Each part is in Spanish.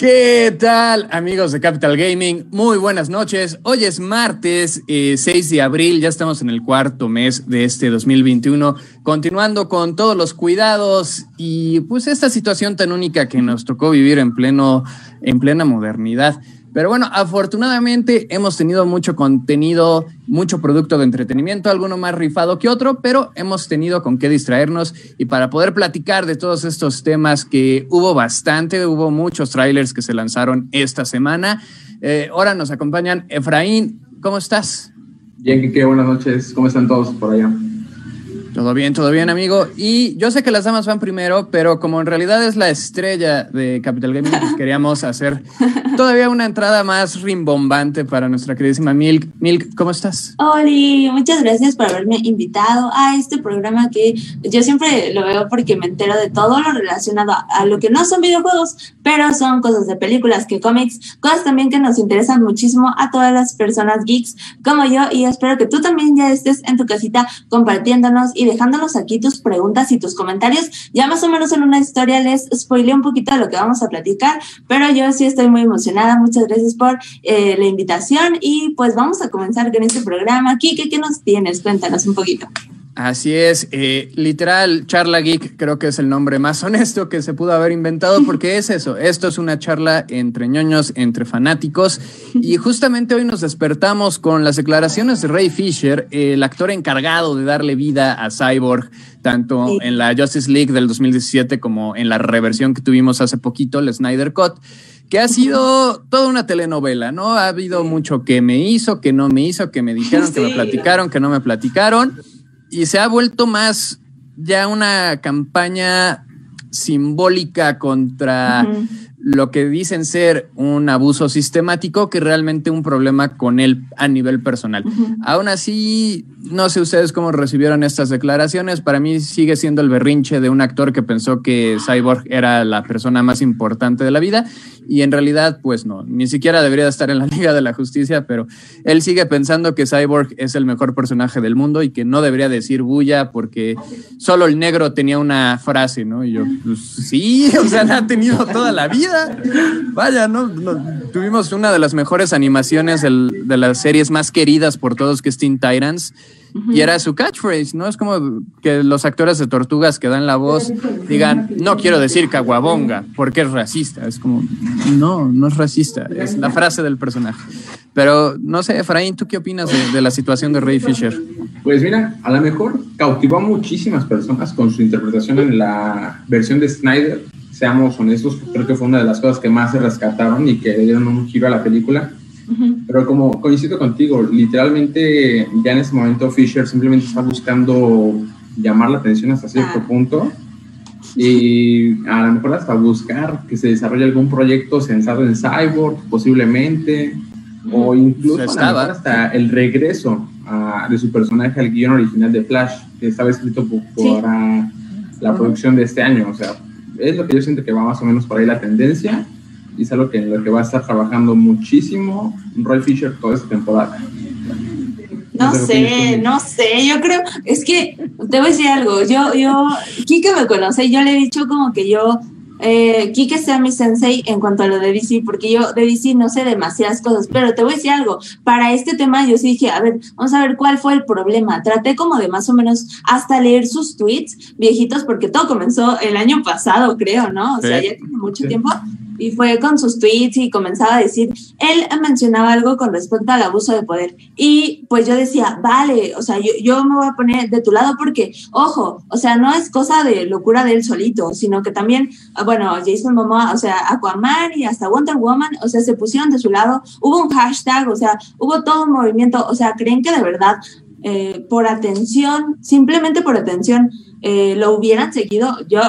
¿Qué tal amigos de Capital Gaming? Muy buenas noches. Hoy es martes 6 eh, de abril, ya estamos en el cuarto mes de este 2021, continuando con todos los cuidados y pues esta situación tan única que nos tocó vivir en, pleno, en plena modernidad. Pero bueno, afortunadamente hemos tenido mucho contenido, mucho producto de entretenimiento, alguno más rifado que otro, pero hemos tenido con qué distraernos y para poder platicar de todos estos temas que hubo bastante, hubo muchos trailers que se lanzaron esta semana. Eh, ahora nos acompañan Efraín, ¿cómo estás? Bien, Kike, buenas noches, ¿cómo están todos por allá? Todo bien, todo bien, amigo. Y yo sé que las damas van primero, pero como en realidad es la estrella de Capital Gaming, pues queríamos hacer todavía una entrada más rimbombante para nuestra queridísima Milk. Milk, ¿cómo estás? Hola, muchas gracias por haberme invitado a este programa que yo siempre lo veo porque me entero de todo lo relacionado a lo que no son videojuegos, pero son cosas de películas, que cómics, cosas también que nos interesan muchísimo a todas las personas geeks como yo y espero que tú también ya estés en tu casita compartiéndonos y dejándonos aquí tus preguntas y tus comentarios. Ya más o menos en una historia les spoilé un poquito de lo que vamos a platicar, pero yo sí estoy muy emocionada. Muchas gracias por eh, la invitación y pues vamos a comenzar con este programa. Kike, ¿qué nos tienes? Cuéntanos un poquito. Así es, eh, literal, charla geek creo que es el nombre más honesto que se pudo haber inventado porque es eso, esto es una charla entre ñoños, entre fanáticos y justamente hoy nos despertamos con las declaraciones de Ray Fisher, el actor encargado de darle vida a Cyborg, tanto en la Justice League del 2017 como en la reversión que tuvimos hace poquito, el Snyder Cut que ha sido toda una telenovela, ¿no? Ha habido mucho que me hizo, que no me hizo, que me dijeron, que me platicaron, que no me platicaron y se ha vuelto más ya una campaña simbólica contra lo que dicen ser un abuso sistemático que realmente un problema con él a nivel personal. Aún así, no sé ustedes cómo recibieron estas declaraciones. Para mí sigue siendo el berrinche de un actor que pensó que Cyborg era la persona más importante de la vida y en realidad, pues no, ni siquiera debería estar en la Liga de la Justicia, pero él sigue pensando que Cyborg es el mejor personaje del mundo y que no debería decir bulla porque solo el negro tenía una frase, ¿no? Y yo, pues sí, o sea, la ha tenido toda la vida. Vaya, ¿no? Tuvimos una de las mejores animaciones de las series más queridas por todos, que es Teen Titans. Y era su catchphrase, ¿no? Es como que los actores de Tortugas que dan la voz digan, no quiero decir caguabonga, porque es racista. Es como, no, no es racista, es la frase del personaje. Pero no sé, Efraín, ¿tú qué opinas de, de la situación de Ray Fisher? Pues mira, a lo mejor cautivó a muchísimas personas con su interpretación en la versión de Snyder seamos honestos, creo que fue una de las cosas que más se rescataron y que dieron un giro a la película. Pero como coincido contigo, literalmente ya en ese momento Fisher simplemente está buscando llamar la atención hasta cierto ah. punto y a lo mejor hasta buscar que se desarrolle algún proyecto sensado en Cyborg, posiblemente, o incluso hasta el regreso ah, de su personaje al guion original de Flash, que estaba escrito por, la producción de este año. O sea, es lo que yo siento que va más o menos por ahí la tendencia y es algo que en lo que va a estar trabajando muchísimo Roy Fisher toda esta temporada. No sé, no sé, yo creo, es que te voy a decir algo, yo, yo, Kike me conoce, yo le he dicho como que yo eh, Kike sea mi sensei en cuanto a lo de DC, porque yo de DC no sé demasiadas cosas, pero te voy a decir algo, para este tema yo sí dije, a ver, vamos a ver cuál fue el problema. Traté como de más o menos hasta leer sus tweets viejitos, porque todo comenzó el año pasado, creo, ¿no? O sea, ya tiene mucho tiempo y fue con sus tweets y comenzaba a decir, él mencionaba algo con respecto al abuso de poder. Y pues yo decía, vale, o sea, yo, yo me voy a poner de tu lado porque, ojo, o sea, no es cosa de locura de él solito, sino que también, ah, bueno, Jason Momoa, o sea, Aquaman y hasta Wonder Woman, o sea, se pusieron de su lado, hubo un hashtag, o sea, hubo todo un movimiento, o sea, creen que de verdad eh, por atención, simplemente por atención, eh, lo hubieran seguido, yo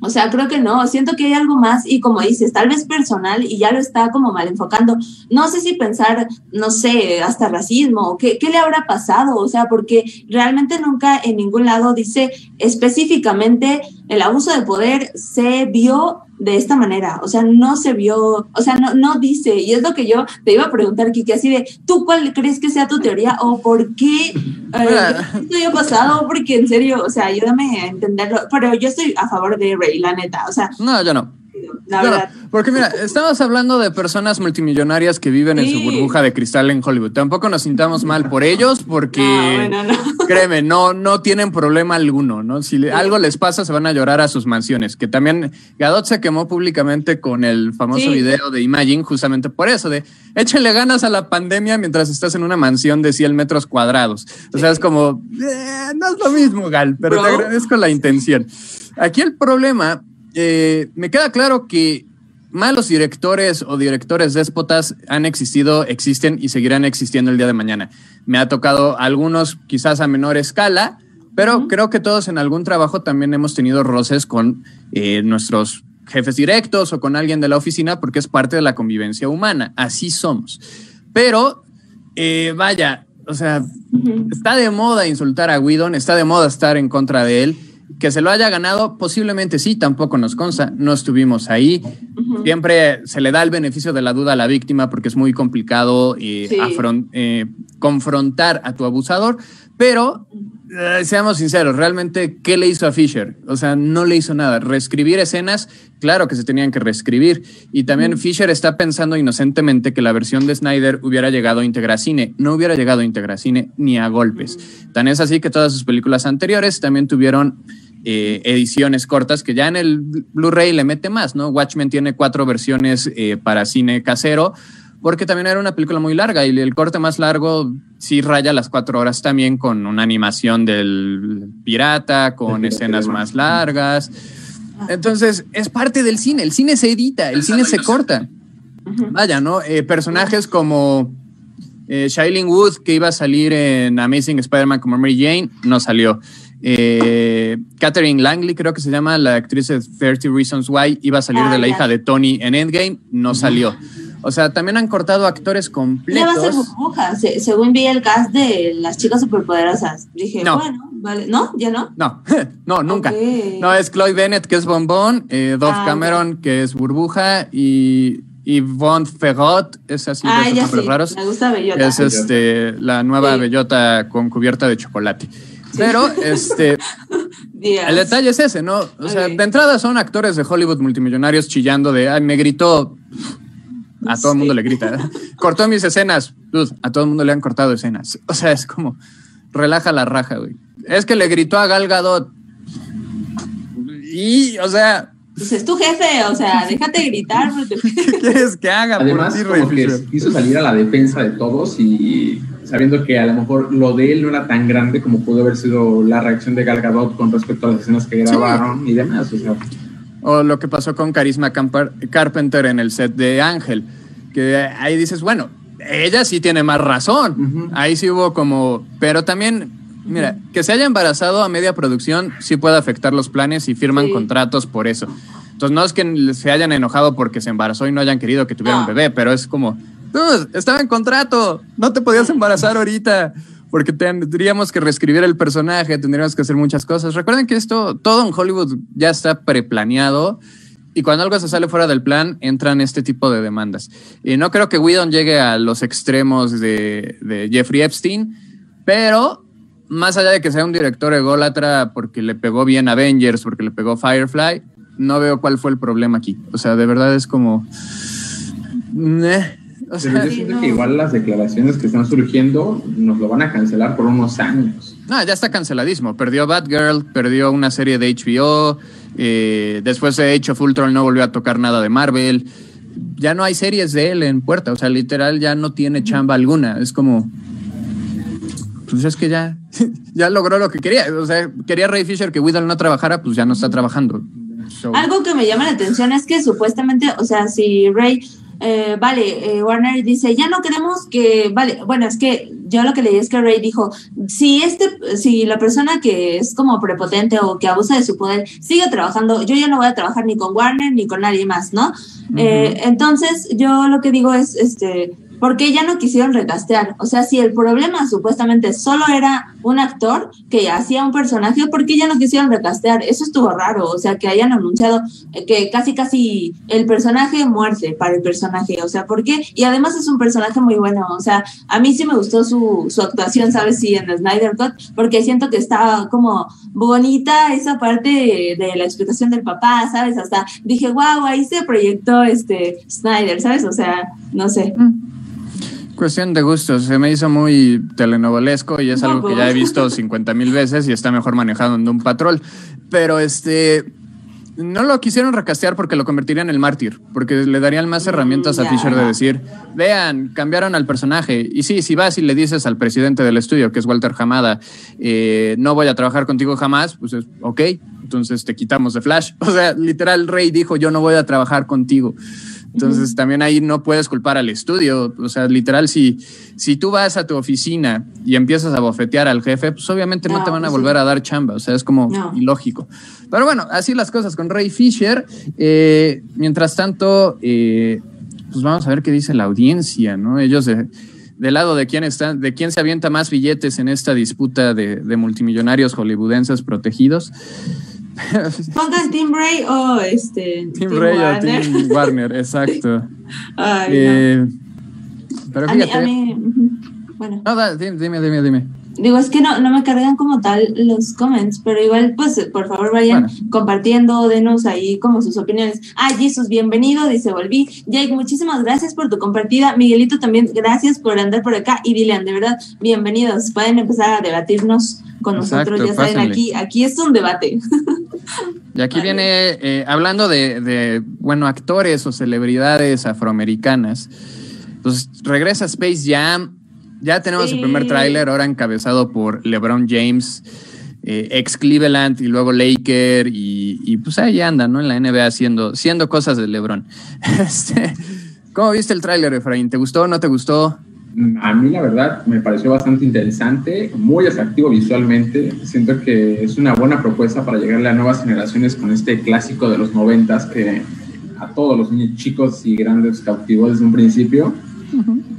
o sea, creo que no, siento que hay algo más y como dices, tal vez personal y ya lo está como mal enfocando. No sé si pensar, no sé, hasta racismo qué, qué le habrá pasado, o sea, porque realmente nunca en ningún lado dice específicamente el abuso de poder se vio de esta manera, o sea, no se vio, o sea, no, no dice, y es lo que yo te iba a preguntar, Kiki, así de, ¿tú cuál crees que sea tu teoría o por qué eh, esto haya pasado? Porque en serio, o sea, ayúdame a entenderlo, pero yo estoy a favor de Rey, la neta, o sea. No, yo no. La verdad. Porque mira, estamos hablando de personas multimillonarias que viven en su burbuja de cristal en Hollywood. Tampoco nos sintamos mal por ellos porque, créeme, no, no tienen problema alguno, ¿no? Si algo les pasa, se van a llorar a sus mansiones. Que también Gadot se quemó públicamente con el famoso video de Imagine justamente por eso, de échenle ganas a la pandemia mientras estás en una mansión de 100 metros cuadrados. O sea, es como, eh, no es lo mismo, Gal, pero te agradezco la intención. Aquí el problema, eh, me queda claro que malos directores o directores déspotas han existido, existen y seguirán existiendo el día de mañana. Me ha tocado algunos quizás a menor escala, pero creo que todos en algún trabajo también hemos tenido roces con eh, nuestros jefes directos o con alguien de la oficina porque es parte de la convivencia humana. Así somos. Pero, eh, vaya, o sea, está de moda insultar a Whedon, está de moda estar en contra de él. Que se lo haya ganado, posiblemente sí, tampoco nos consta, no estuvimos ahí. Siempre se le da el beneficio de la duda a la víctima porque es muy complicado eh, eh, confrontar a tu abusador, pero eh, seamos sinceros, realmente, ¿qué le hizo a Fisher? O sea, no le hizo nada. Reescribir escenas, claro que se tenían que reescribir. Y también Fisher está pensando inocentemente que la versión de Snyder hubiera llegado a Integracine. No hubiera llegado a Integracine ni a golpes. Tan es así que todas sus películas anteriores también tuvieron eh, ediciones cortas que ya en el Blu-ray le mete más, ¿no? Watchmen tiene cuatro versiones eh, para cine casero, porque también era una película muy larga y el corte más largo sí raya las cuatro horas también con una animación del pirata, con escenas más largas. Entonces, es parte del cine, el cine se edita, el cine se corta. Vaya, ¿no? Eh, personajes como Shailene Wood, que iba a salir en Amazing Spider-Man como Mary Jane, no salió. Eh, Catherine Langley, creo que se llama, la actriz de 30 Reasons Why, iba a salir de la hija de Tony en Endgame, no salió. O sea, también han cortado actores completos. Ya va a ser burbuja, según vi el cast de las chicas superpoderosas. Dije, bueno, vale. ¿No? ¿Ya no? No, no, nunca. No, es Chloe Bennett, que es Bombón, eh, Dove ah, Cameron, que es Burbuja, y Yvonne Ferrot, es así ah, de esos raros. Me gusta Bellota. Es este, la nueva Bellota con cubierta de chocolate. Pero este. El detalle es ese, ¿no? O sea, de entrada son actores de Hollywood multimillonarios chillando de, ay, me gritó. A todo el mundo le grita. Cortó mis escenas. a todo el mundo le han cortado escenas. O sea, es como, relaja la raja, güey. Es que le gritó a Gal Gadot. Y, o sea, pues es tu jefe, o sea, déjate gritar. ¿Qué quieres que haga? Además, por ti, como quiso salir a la defensa de todos y sabiendo que a lo mejor lo de él no era tan grande como pudo haber sido la reacción de Gal Gadot con respecto a las escenas que grabaron y demás. O, lo que pasó con Carisma Carpenter en el set de Ángel, que ahí dices, bueno, ella sí tiene más razón. Ahí sí hubo como, pero también, mira, que se haya embarazado a media producción sí puede afectar los planes y firman contratos por eso. Entonces no es que se hayan enojado porque se embarazó y no hayan querido que tuviera un bebé, pero es como, estaba en contrato, no te podías embarazar ahorita porque tendríamos que reescribir el personaje, tendríamos que hacer muchas cosas. Recuerden que esto, todo en Hollywood ya está preplaneado y cuando algo se sale fuera del plan, entran este tipo de demandas. Y no creo que Whedon llegue a los extremos de, de Jeffrey Epstein, pero más allá de que sea un director ególatra porque le pegó bien Avengers, porque le pegó Firefly, no veo cuál fue el problema aquí. O sea, de verdad es como... O sea, yo siento que igual las declaraciones que están surgiendo nos lo van a cancelar por unos años. No, ya está canceladísimo. Perdió Batgirl, perdió una serie de HBO, eh, después de Age of Ultron no volvió a tocar nada de Marvel. Ya no hay series de él en puerta, o sea, literal ya no tiene chamba alguna. Es como, pues es que ya, ya logró lo que quería. O sea, quería Ray Fisher que Whittle no trabajara, pues ya no está trabajando. Algo que me llama la atención es que supuestamente, o sea, si Ray eh, vale, eh, Warner dice, ya no queremos que, vale, bueno, es que yo lo que leí es que Ray dijo, si este, si la persona que es como prepotente o que abusa de su poder sigue trabajando, yo ya no voy a trabajar ni con Warner ni con nadie más, ¿no? Eh, entonces, yo lo que digo es, este, ¿por qué ya no quisieron recastear? O sea, si el problema supuestamente solo era un actor que hacía un personaje, ¿por qué ya no quisieron recastear? Eso estuvo raro, o sea, que hayan anunciado que casi casi el personaje muerte para el personaje, o sea, ¿por qué? Y además es un personaje muy bueno, o sea, a mí sí me gustó su, su actuación, ¿sabes? Sí, en Snyder Cut, porque siento que está como bonita esa parte de, la explicación del papá, ¿sabes? Hasta dije, wow, ahí se proyectó este Snyder, ¿sabes? O sea, no sé. Mm. Cuestión de gustos, se me hizo muy telenovelesco y es algo que ya he visto 50 mil veces y está mejor manejado en un patrol. Pero este, no lo quisieron recastear porque lo convertirían en el mártir, porque le darían más herramientas a Fisher de decir, vean, cambiaron al personaje. Y sí, si vas y le dices al presidente del estudio, que es Walter Hamada, eh, no voy a trabajar contigo jamás, pues es, ok, entonces te quitamos de Flash. O sea, literal, Rey dijo, yo no voy a trabajar contigo. Entonces también ahí no puedes culpar al estudio. O sea, literal, si, si tú vas a tu oficina y empiezas a bofetear al jefe, pues obviamente no, te van a pues volver a dar chamba. O sea, es como ilógico. Pero bueno, así las cosas con Ray Fisher. Eh, mientras tanto, eh, pues vamos a ver qué dice la audiencia, ¿no? Ellos de, del lado de quién están, de quién se avienta más billetes en esta disputa de, de multimillonarios hollywoodenses protegidos. Pongan Tim Bray o este. Tim, Bray o Tim Warner, exacto. Ay, eh, Pero fíjate. A mí, bueno. No, dime, dime, dime. Digo, es que no, no me cargan como tal los comments, pero igual, pues, por favor, vayan compartiendo, denos ahí como sus opiniones. Ah, Jesus, bienvenido, dice, volví. Jake, muchísimas gracias por tu compartida. Miguelito, también gracias por andar por acá. Y Dylan, de verdad, bienvenidos. Pueden empezar a debatirnos con nosotros, ya saben, aquí, aquí es un debate. Y aquí viene, eh, hablando de, bueno, actores o celebridades afroamericanas, pues regresa Space Jam, ya tenemos el primer tráiler, ahora encabezado por LeBron James, eh, ex Cleveland y luego Laker, y, pues ahí anda, ¿no? En la NBA haciendo, haciendo cosas de LeBron. Este, ¿Cómo viste el tráiler, Efraín? ¿Te gustó o no te gustó? A mí la verdad me pareció bastante interesante, muy atractivo visualmente. Siento que es una buena propuesta para llegarle a nuevas generaciones con este clásico de los noventas que a todos los niños chicos y grandes cautivó desde un principio.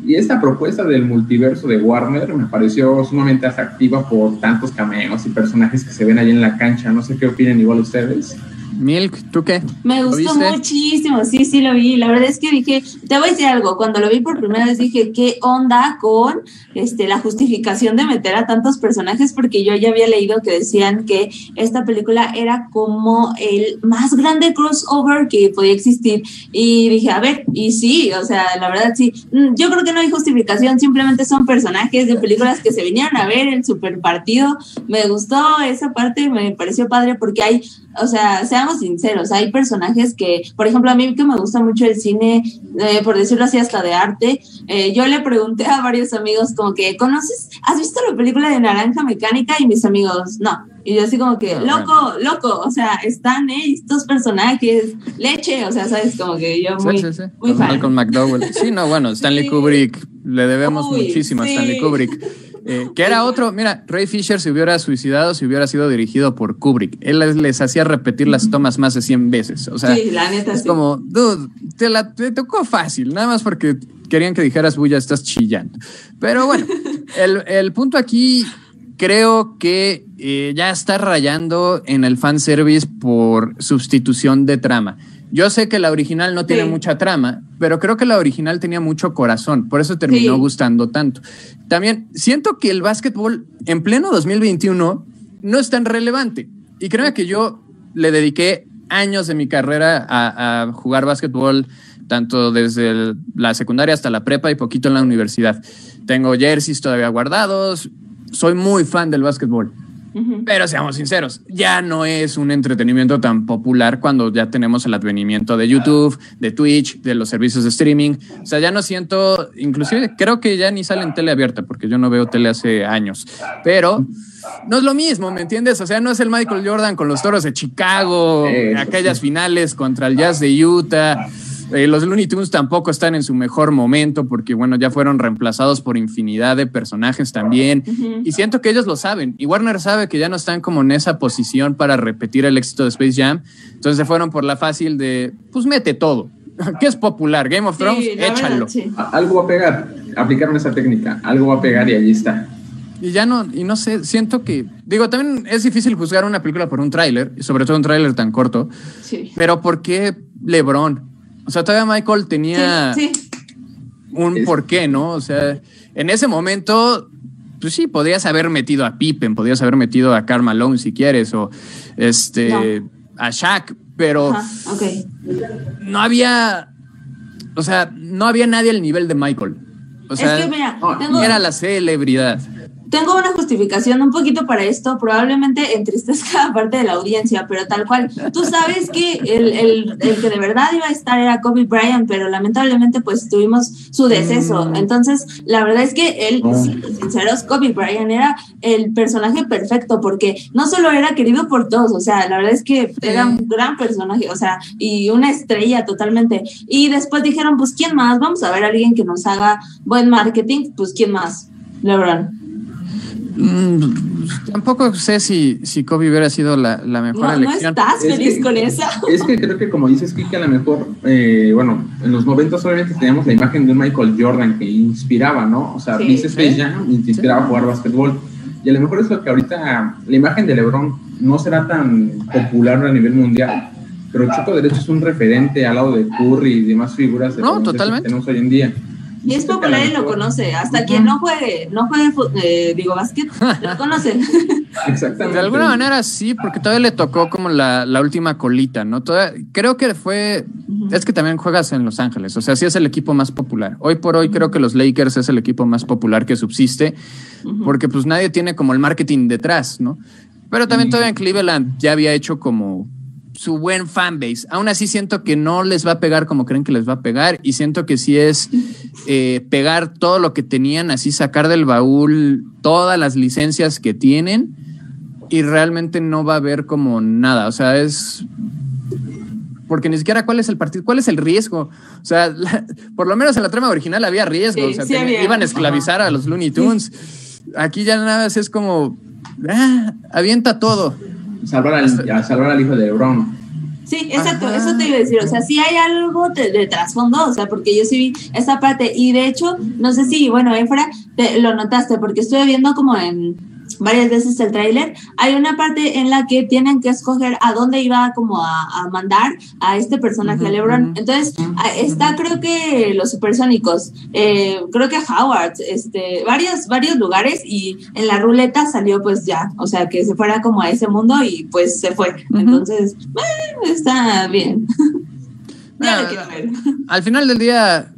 Y esta propuesta del multiverso de Warner me pareció sumamente atractiva por tantos cameos y personajes que se ven ahí en la cancha. No sé qué opinan igual ustedes. Milk, ¿tú qué? Me gustó muchísimo, sí, sí lo vi. La verdad es que dije, te voy a decir algo, cuando lo vi por primera vez dije, ¿qué onda con este, la justificación de meter a tantos personajes? Porque yo ya había leído que decían que esta película era como el más grande crossover que podía existir. Y dije, a ver, y sí, o sea, la verdad sí. Mm, yo creo que no hay justificación, simplemente son personajes de películas que se vinieron a ver el super partido. Me gustó esa parte, me pareció padre porque hay, o sea, sinceros, hay personajes que, por ejemplo, a mí que me gusta mucho el cine, eh, por decirlo así, hasta de arte, eh, yo le pregunté a varios amigos como que, ¿conoces? ¿Has visto la película de Naranja Mecánica? Y mis amigos, no. Y yo así como que, ah, loco, loco, o sea, están estos personajes, leche, o sea, sabes, como que yo muy, sí, sí, sí. muy fan. Malcolm McDowell. Sí, no, bueno, Stanley Kubrick, le debemos muchísimo a Stanley Kubrick. Eh, que era otro, mira, Ray Fisher se hubiera suicidado si hubiera sido dirigido por Kubrick. Él les, hacía repetir las tomas más de 100 veces. O sea, sí, la neta, es como, dude, te, la, te tocó fácil, nada más porque querían que dijeras, ya estás chillando. Pero bueno, el, el punto aquí creo que eh, ya está rayando en el fanservice por sustitución de trama. Yo sé que la original no tiene mucha trama, pero creo que la original tenía mucho corazón, por eso terminó gustando tanto. También siento que el básquetbol en pleno 2021 no es tan relevante. Y creo que yo le dediqué años de mi carrera a, jugar básquetbol, tanto desde la secundaria hasta la prepa y poquito en la universidad. Tengo jerseys todavía guardados, soy muy fan del básquetbol. Pero seamos sinceros, ya no es un entretenimiento tan popular cuando ya tenemos el advenimiento de YouTube, de Twitch, de los servicios de streaming. O sea, ya no siento, inclusive creo que ya ni sale en tele abierta porque yo no veo tele hace años. Pero no es lo mismo, ¿me entiendes? O sea, no es el Michael Jordan con los toros de Chicago, aquellas finales contra el Jazz de Utah. Eh, los Looney Tunes tampoco están en su mejor momento porque, bueno, ya fueron reemplazados por infinidad de personajes también. Y siento que ellos lo saben. Y Warner sabe que ya no están como en esa posición para repetir el éxito de Space Jam. Entonces se fueron por la fácil de, pues mete todo. ¿Qué es popular? Game of Thrones, échalo. Algo va a pegar. Aplicaron esa técnica. Algo va a pegar y allí está. Y ya no, y no sé, siento que, digo, también es difícil juzgar una película por un tráiler, sobre todo un tráiler tan corto. Sí. Pero ¿por qué LeBron? O sea, todavía Michael tenía un por qué, ¿no? O sea, en ese momento, pues sí, podrías haber metido a Pippen, podrías haber metido a Karl Malone si quieres, o este, a Shaq, pero no había, o sea, no había nadie al nivel de Michael. O sea, era la celebridad. Tengo una justificación un poquito para esto, probablemente entristezca a parte de la audiencia, pero tal cual. Tú sabes que el, el, el, que de verdad iba a estar era Kobe Bryant, pero lamentablemente pues tuvimos su deceso. Mm. Entonces, la verdad es que él, sinceros, Kobe Bryant era el personaje perfecto porque no solo era querido por todos, o sea, la verdad es que era un gran personaje, o sea, y una estrella totalmente. Y después dijeron, pues, ¿quién más? Vamos a ver a alguien que nos haga buen marketing, pues, ¿quién más? LeBron. Mm, tampoco sé si, si Kobe hubiera sido la, mejor elección. No estás feliz con esa. Es que creo que, como dices, Kike, a lo mejor, eh, bueno, en los 90 obviamente teníamos la imagen de un Michael Jordan que inspiraba, ¿no? O sea, dices que ya inspiraba a jugar básquetbol. Y a lo mejor es lo que ahorita la imagen de LeBron no será tan popular a nivel mundial, pero Choco Derecho es un referente al lado de Curry y demás figuras de no, totalmente. que tenemos hoy en día. Y es popular y lo conoce. Hasta quien no juegue, no juegue, eh, digo, básquet, lo conoce. Exactamente. De alguna manera sí, porque todavía le tocó como la, la última colita, ¿no? creo que fue. Es que también juegas en Los Ángeles, o sea, sí es el equipo más popular. Hoy por hoy creo que los Lakers es el equipo más popular que subsiste, porque pues nadie tiene como el marketing detrás, ¿no? Pero también todavía en Cleveland ya había hecho como su buen fanbase. Aún así siento que no les va a pegar como creen que les va a pegar y siento que sí es eh, pegar todo lo que tenían, así sacar del baúl todas las licencias que tienen y realmente no va a haber como nada. O sea, es... Porque ni siquiera cuál es el partido, cuál es el riesgo. O sea, por lo menos en la trama original había riesgo. o sea, iban a esclavizar a los Looney Tunes. Aquí ya nada más es como, ah, avienta todo salvar al, salvar al hijo de Lebron. Sí, exacto, eso te iba a decir, o sea, sí hay algo de, trasfondo, o sea, porque yo sí vi esa parte y de hecho, no sé si, bueno, Efra, te, lo notaste, porque estuve viendo como en varias veces el tráiler, hay una parte en la que tienen que escoger a dónde iba como a, mandar a este personaje, LeBron. Entonces, está creo que los supersónicos, eh, creo que Howard, este, varios, varios lugares y en la ruleta salió pues ya, o sea, que se fuera como a ese mundo y pues se fue. Entonces, está bien. al final del día,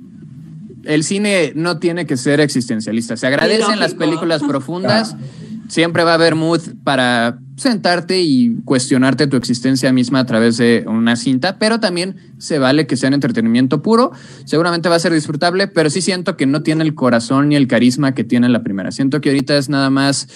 el cine no tiene que ser existencialista. Se agradecen las películas profundas siempre va a haber mood para sentarte y cuestionarte tu existencia misma a través de una cinta, pero también se vale que sea un entretenimiento puro. Seguramente va a ser disfrutable, pero sí siento que no tiene el corazón ni el carisma que tiene la primera. Siento que ahorita es nada más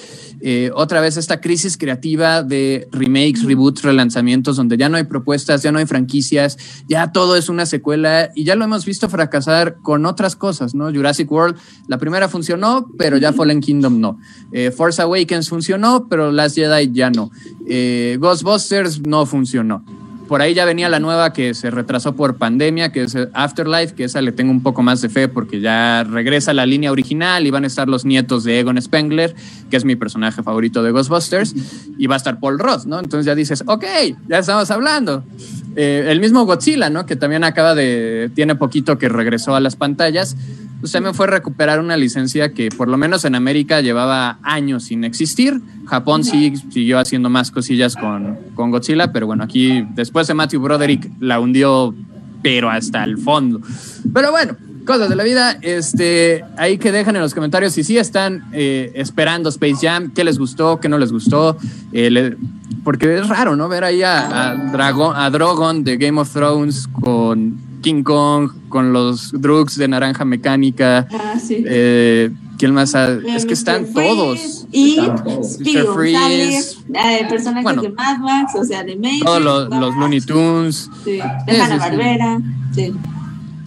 eh, otra vez esta crisis creativa de remakes, reboots, relanzamientos, donde ya no hay propuestas, ya no hay franquicias, ya todo es una secuela y ya lo hemos visto fracasar con otras cosas, ¿no? Jurassic World, la primera funcionó, pero ya Fallen Kingdom no. Eh, Force Awakens funcionó, pero Last Jedi ya no. Eh, Ghostbusters no funcionó por ahí ya venía la nueva que se retrasó por pandemia, que es Afterlife, que esa le tengo un poco más de fe porque ya regresa la línea original y van a estar los nietos de Egon Spengler, que es mi personaje favorito de Ghostbusters, y va a estar Paul Ross, ¿no? Entonces ya dices, ok, ya estamos hablando. Eh, el mismo Godzilla, ¿no? Que también acaba de, tiene poquito que regresó a las pantallas, pues también fue recuperar una licencia que por lo menos en América llevaba años sin existir. Japón sí siguió haciendo más cosillas con, con Godzilla, pero bueno, aquí después de Matthew Broderick la hundió, pero hasta el fondo. Pero bueno, cosas de la vida. Este, ahí que dejan en los comentarios si sí están eh, esperando Space Jam, qué les gustó, qué no les gustó. Eh, porque es raro, ¿no? Ver ahí a, a, Dragon, a Drogon de Game of Thrones con King Kong, con los drugs de Naranja Mecánica. Ah, sí. Eh, ¿Quién más? es que están todos. Y Speedo, eh, personajes de Mad Max, o sea, de Matrix. Todos los, Looney Tunes. Sí, de Hanna-Barbera. Sí.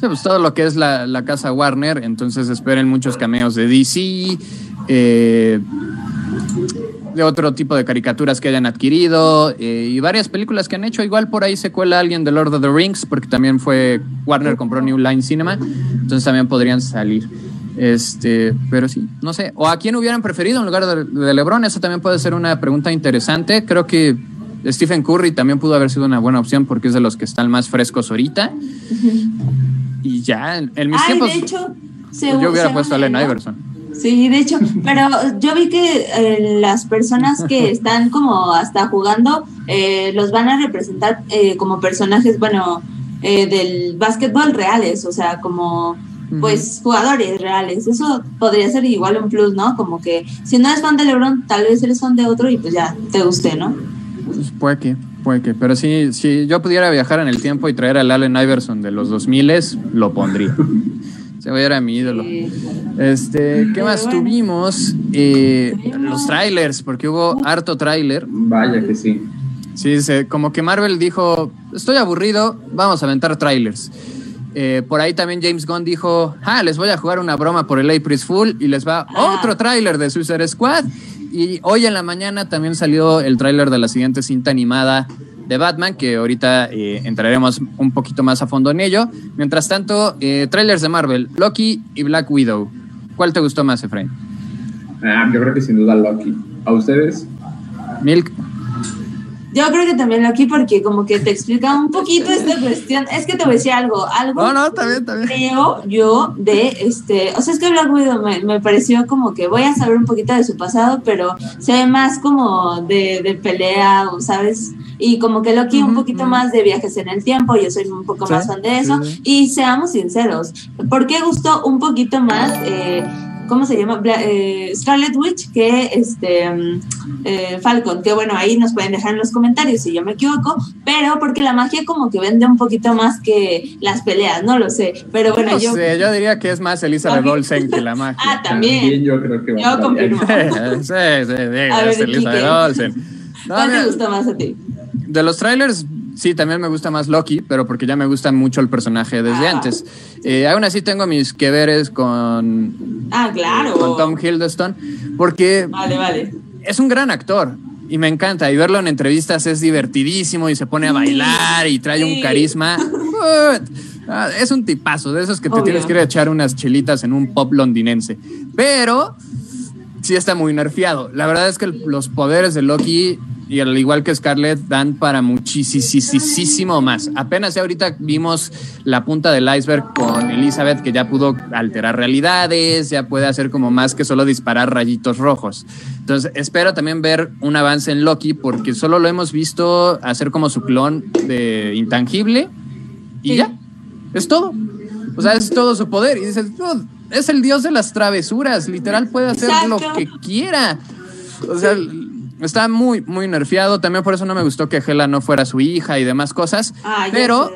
sí. pues todo lo que es la, la, casa Warner, entonces esperen muchos cameos de DC. Eh, de otro tipo de caricaturas que hayan adquirido eh, y varias películas que han hecho. Igual por ahí se cuela alguien de Lord of the Rings, porque también fue Warner compró New Line Cinema, entonces también podrían salir. Este, pero sí, no sé. ¿O a quién hubieran preferido en lugar de, de LeBron? Eso también puede ser una pregunta interesante. Creo que Stephen Curry también pudo haber sido una buena opción porque es de los que están más frescos ahorita. Y ya, en, mis Ay, tiempos, de hecho, pues yo hubiera puesto a Allen. Iverson. Sí, de hecho, pero yo vi que eh, las personas que están como hasta jugando eh, los van a representar eh, como personajes, bueno, eh, del básquetbol reales, o sea, como pues jugadores reales. Eso podría ser igual un plus, ¿no? Como que si no eres fan de LeBron, tal vez eres fan de otro y pues ya te guste, ¿no? Pues puede que, puede que. Pero sí, si yo pudiera viajar en el tiempo y traer al Allen Iverson de los 2000 lo pondría. Se era mi ídolo. Este, ¿qué más bueno. tuvimos? Eh, los trailers, porque hubo harto trailer. Vaya que sí. Sí, se, como que Marvel dijo, estoy aburrido, vamos a aventar trailers. Eh, por ahí también James Gunn dijo, ah, les voy a jugar una broma por el April Fool y les va Ah. otro tráiler de Suicide Squad. Y hoy en la mañana también salió el tráiler de la siguiente cinta animada de Batman, que ahorita eh, entraremos un poquito más a fondo en ello. Mientras tanto, eh, trailers de Marvel, Loki y Black Widow. ¿Cuál te gustó más, Efraín? Ah, yo creo que sin duda Loki. ¿A ustedes? Milk. Yo creo que también aquí porque como que te explica un poquito esta cuestión. Es que te voy a decir algo, algo No, no, está bien. creo yo de este, o sea, es que Black Widow me, me pareció como que voy a saber un poquito de su pasado, pero se ve más como de, de pelea, o ¿sabes? Y como que Loki un Ujú, poquito ujú. más de viajes en el tiempo, yo soy un poco Sí, más fan de eso. sí, sí. Y seamos sinceros, ¿por qué gustó un poquito más, eh, ¿cómo se llama? Bla- eh, Scarlet Witch que este mm, eh, Falcon? Que bueno, ahí nos pueden dejar en los comentarios si yo me equivoco, pero porque la magia como que vende un poquito más que las peleas, no lo sé. Pero bueno, No yo... sé, yo diría que es más Elizabeth. Olsen que la magia. Ah, también. yo creo que va Yo confirmo. Sí, sí, sí, sí, A ver, es Elizabeth. Olsen. No, ¿Cuál mira, te gusta más a ti? de los trailers, sí, también me gusta más Loki, pero porque ya me gusta mucho el personaje desde Ah. antes. Eh, aún así tengo mis que veres con, Ah, claro. con Tom Hiddleston, porque Vale, vale. es un gran actor. Y me encanta, y verlo en entrevistas es divertidísimo y se pone a bailar y trae un carisma. Ah, es un tipazo, de esos que te Obvio. tienes que ir a echar unas chelitas en un pop londinense. Pero sí está muy nerfeado. La verdad es que el- los poderes de Loki, y al igual que Scarlett, dan para muchísimo más. Apenas ya ahorita vimos la punta del iceberg con Elizabeth, que ya pudo alterar realidades, ya puede hacer como más que solo disparar rayitos rojos. Entonces, espero también ver un avance en Loki, porque solo lo hemos visto hacer como su clon de intangible, y Sí. ya. Es todo. O sea, es todo su poder. Y dices, "No, es el dios de las travesuras. Literal puede hacer lo que quiera. O sea, está muy, muy nerfeado. También por eso no me gustó que Hela no fuera su hija y demás cosas. Ah, pero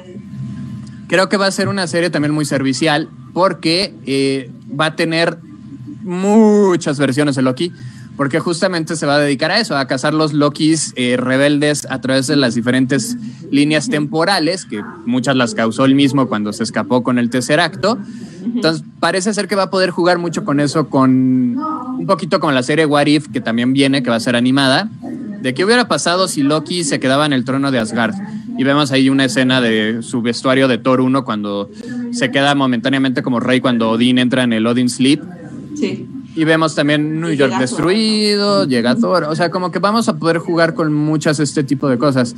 creo que va a ser una serie también muy servicial porque eh, va a tener muchas versiones de Loki. Porque justamente se va a dedicar a eso, a cazar los Lokis eh, rebeldes a través de las diferentes líneas temporales, que muchas las causó él mismo cuando se escapó con el tercer acto. Entonces, parece ser que va a poder jugar mucho con eso, con un poquito con la serie What If, que también viene, que va a ser animada, de qué hubiera pasado si Loki se quedaba en el trono de Asgard. Y vemos ahí una escena de su vestuario de Thor 1 cuando se queda momentáneamente como rey cuando Odín entra en el Odin Sleep. Sí. Y vemos también New Y York llega Thor, destruido, llega Thor. O sea, como que vamos a poder jugar con muchas este tipo de cosas.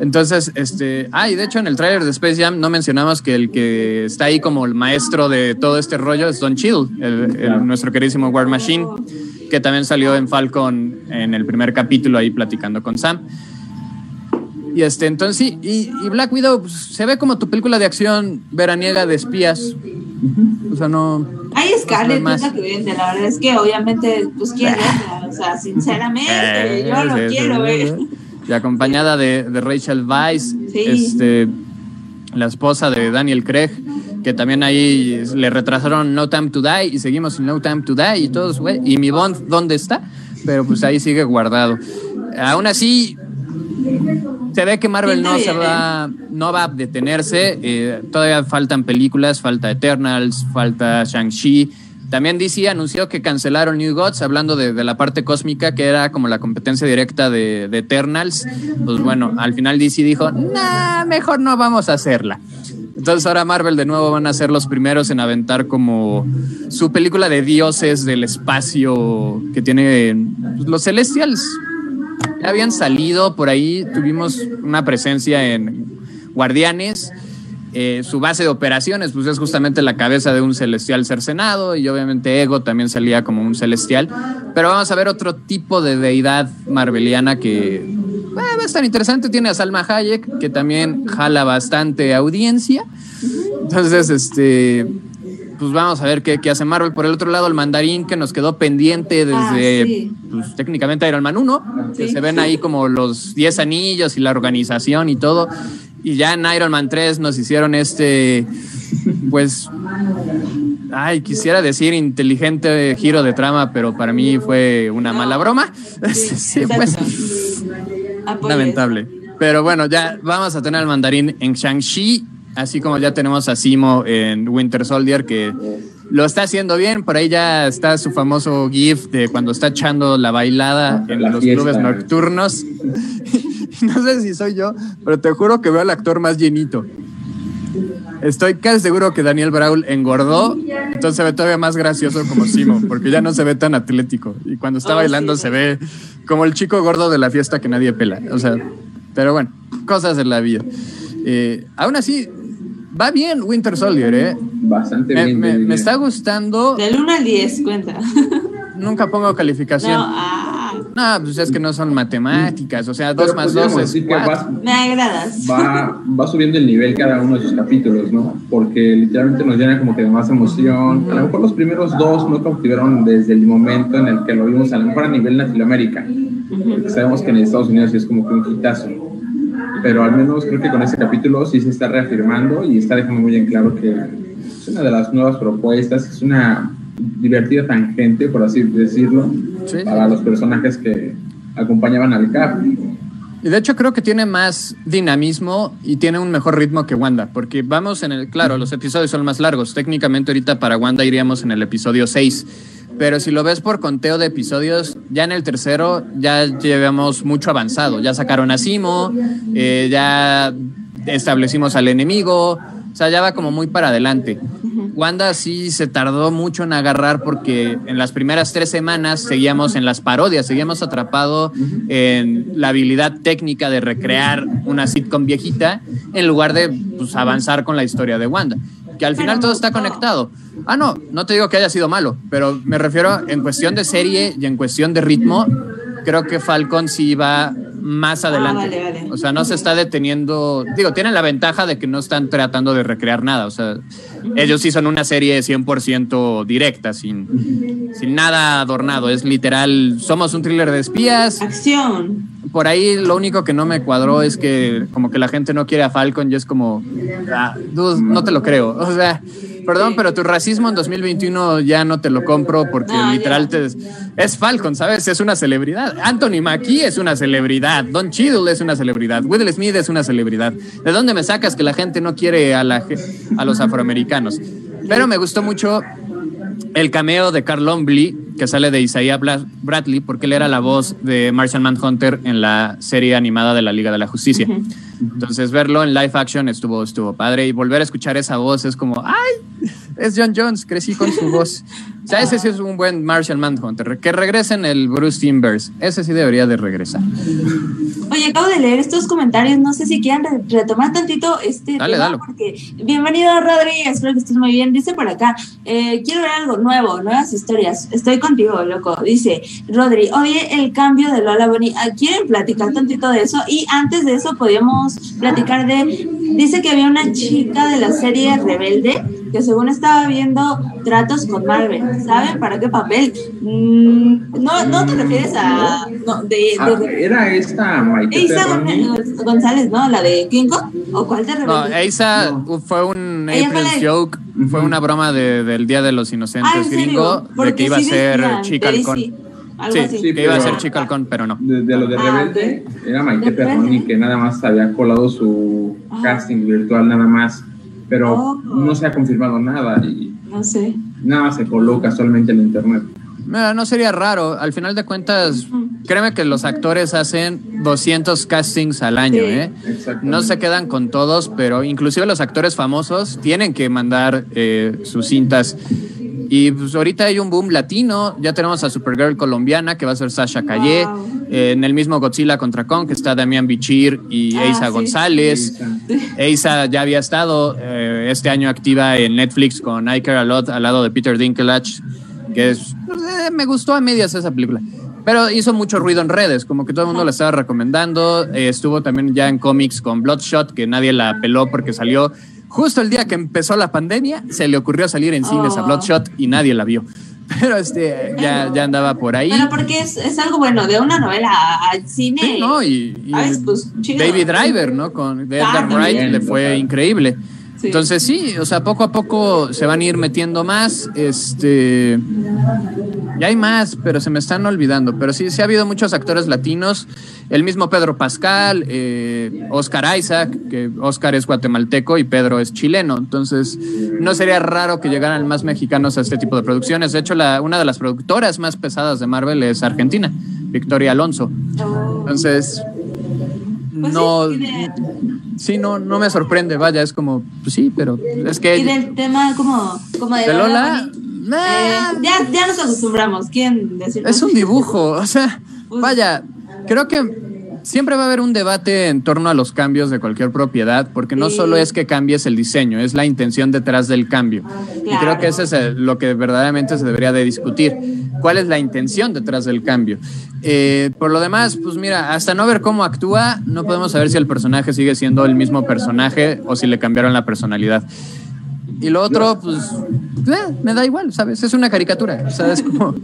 Entonces, este. Ah, y de hecho en el tráiler de Space Jam no mencionamos que el que está ahí como el maestro de todo este rollo es Don Chill, el, el- Claro. nuestro queridísimo War Machine, que también salió en Falcon en el primer capítulo ahí platicando con Sam. Y este, entonces sí, y, y Black Widow pues, se ve como tu película de acción veraniega de espías. O sea, no. Hay Scarlett, No es más. la verdad es que obviamente, pues quiero verla. O sea, sinceramente, Eh, yo lo quiero ver. Y acompañada de, de Rachel Weisz, Sí. este, la esposa de Daniel Craig, que también ahí le retrasaron No Time to Die y seguimos sin No Time to Die y todos, güey. ¿Y mi Bond dónde está? Pero pues ahí sigue guardado. Aún así, se ve que Marvel Pinta no se bien, va, no va a detenerse. eh, todavía faltan películas, falta Eternals, falta Shang-Chi. También DC anunció que cancelaron New Gods, hablando de, la parte cósmica, que era como la competencia directa de, de, Eternals. Pues bueno, al final DC dijo, nah, mejor no vamos a hacerla. Entonces ahora Marvel de nuevo van a ser los primeros en aventar como su película de dioses del espacio que tiene pues, los Celestials. Habían salido por ahí, tuvimos una presencia en Guardianes. Eh, su base de operaciones pues es justamente la cabeza de un celestial cercenado y obviamente Ego también salía como un celestial. Pero vamos a ver otro tipo de deidad marveliana que va a estar interesante. Tiene a Salma Hayek, que también jala bastante audiencia. Entonces, este, pues vamos a ver qué, hace Marvel. Por el otro lado, el mandarín que nos quedó pendiente desde, ah, pues, técnicamente Iron Man 1, que se ven ahí como los 10 anillos y la organización y todo. Y ya en Iron Man 3 nos hicieron este, pues, ay, quisiera decir inteligente giro de trama, pero para mí fue una mala broma. Sí, pues, lamentable. Pero bueno, ya vamos a tener al mandarín en Shang-Chi, así como ya tenemos a Simo en Winter Soldier, que lo está haciendo bien. Por ahí ya está su famoso GIF de cuando está echando la bailada en los clubes nocturnos. no sé si soy yo, pero te juro que veo al actor más llenito. Estoy casi seguro que Daniel Braul engordó, entonces se ve todavía más gracioso como Simo, porque ya no se ve tan atlético. Y cuando está oh, bailando se ve como el chico gordo de la fiesta que nadie pela. O sea, pero bueno, cosas de la vida. Eh, aún así, va bien Winter Soldier, ¿eh? Bastante bien. Me, está gustando. Del 1 al 10, cuenta. Nunca pongo calificación. No, ah. No, pues es que no son matemáticas, o sea, dos más dos es Me agradas. Va, va subiendo el nivel cada uno de sus capítulos, ¿no? Porque literalmente nos llena como que de más emoción. A lo mejor los primeros dos no cautivaron desde el momento en el que lo vimos, a lo mejor a nivel Latinoamérica. Porque sabemos que en Estados Unidos es como que un quitazo. Pero al menos creo que con ese capítulo sí se está reafirmando y está dejando muy en claro que es una de las nuevas propuestas, es una divertida tangente, por así decirlo, para los personajes que acompañaban al Cap. Y de hecho creo que tiene más dinamismo y tiene un mejor ritmo que Wanda, porque vamos en el, claro, los episodios son más largos. Técnicamente ahorita para Wanda iríamos en el episodio 6, pero si lo ves por conteo de episodios, ya en el tercero ya llevamos mucho avanzado. Ya sacaron a Simo, eh, ya establecimos al enemigo, o sea, ya va como muy para adelante. Wanda sí se tardó mucho en agarrar porque en las primeras tres semanas seguíamos en las parodias, seguíamos atrapado en la habilidad técnica de recrear una sitcom viejita en lugar de pues, avanzar con la historia de Wanda. Que al final todo está conectado. Ah, no, no te digo que haya sido malo, pero me refiero en cuestión de serie y en cuestión de ritmo, creo que Falcon sí va más ah, adelante. O sea, no se está deteniendo. Digo, tienen la ventaja de que no están tratando de recrear nada. O sea, ellos sí son una serie 100% directa, sin, sin nada adornado. Es literal, somos un thriller de espías. Acción. Por ahí lo único que no me cuadró es que como que la gente no quiere a Falcon y es como, ah, no te lo creo. O sea, Perdón, pero tu racismo en 2021 ya no te lo compro porque literal te, es Falcon, ¿sabes? Es una celebridad. Anthony Mackie es una celebridad. Don Cheadle es una celebridad. Will Smith es una celebridad. ¿De dónde me sacas que la gente no quiere a, la, a los afroamericanos? Pero me gustó mucho el cameo de Carl Lombly, que sale de Isaiah Bradley, porque él era la voz de Martian Manhunter en la serie animada de la Liga de la Justicia. Entonces, verlo en live action estuvo, estuvo padre y volver a escuchar esa voz es como, ¡ay! Es John Jones, crecí con su voz. O sea, ese sí es un buen Martian Manhunter. Que regresen el Bruce Timbers. Ese sí debería de regresar. Oye, acabo de leer estos comentarios. No sé si quieran retomar tantito este dale, tema. Porque, bienvenido, Rodri. Espero que estés muy bien. Dice por acá, eh, quiero ver algo nuevo, nuevas historias. Estoy contigo, loco. Dice Rodri, oye, el cambio de Lola Bonnie. Ah, ¿Quieren platicar tantito de eso? Y antes de eso, podríamos platicar de. Dice que había una chica de la serie Rebelde que según estaba viendo tratos con Marvel, ¿saben? ¿Para qué papel? Mm, no, no te refieres a... No, de, ah, era esta Maite González, ¿no? ¿La de Kinko? ¿O cuál te refieres? No, esa fue un April joke, fue una broma de, del Día de los Inocentes ah, gringo, de que iba a ser Chica Halcón. Sí, sí, que iba a ser Chica Halcón, pero no. De, lo de ah, Rebelde, era Maite Perroni que nada más había colado su casting virtual, nada más pero oh. no se ha confirmado nada. Y, no sé. nada se coloca solamente en internet. no sería raro. Al final de cuentas, créeme que los actores hacen 200 castings al año, ¿eh? No se quedan con todos, pero inclusive los actores famosos tienen que mandar eh, sus cintas y pues ahorita hay un boom latino, ya tenemos a Supergirl colombiana que va a ser Sasha Calle, en el mismo Godzilla contra Kong que está Damián Bichir y ah, González. Eisa ya había estado eh, este año activa en Netflix con I Care A Lot al lado de Peter Dinklage, que es, eh, me gustó a medias esa película. Pero hizo mucho ruido en redes, como que todo el mundo la estaba recomendando. Eh, estuvo también ya en cómics con Bloodshot, que nadie la peló porque salió Justo el día que empezó la pandemia, se le ocurrió salir en cines a oh. Bloodshot y nadie la vio. Pero este ya, ya andaba por ahí. Pero porque es, es algo bueno, de una novela al cine. no, y, pues, Baby Driver, ¿no? Con Edgar Wright le fue increíble. Entonces sí, o sea, poco a poco se van a ir metiendo más. Este, ya hay más, pero se me están olvidando. Pero sí, sí ha habido muchos actores latinos. El mismo Pedro Pascal, eh, Oscar Isaac, que Oscar es guatemalteco y Pedro es chileno. Entonces, no sería raro que llegaran más mexicanos a este tipo de producciones. De hecho, la, una de las productoras más pesadas de Marvel es Argentina, Victoria Alonso. Entonces, pues no, sí, no, no me sorprende, vaya, es como, pues sí, pero es que... Y del tema como, como de, Lola, eh, ya, ya nos acostumbramos, ¿quién decir? Es un dibujo, o sea, pues vaya, creo que siempre va a haber un debate en torno a los cambios de cualquier propiedad, porque no solo es que cambies el diseño, es la intención detrás del cambio. Y creo que eso es lo que verdaderamente se debería de discutir. ¿Cuál es la intención detrás del cambio? Eh, por lo demás, pues mira, hasta no ver cómo actúa, no podemos saber si el personaje sigue siendo el mismo personaje o si le cambiaron la personalidad. Y lo otro, pues, eh, me da igual, ¿sabes? Es una caricatura, ¿sabes? Como,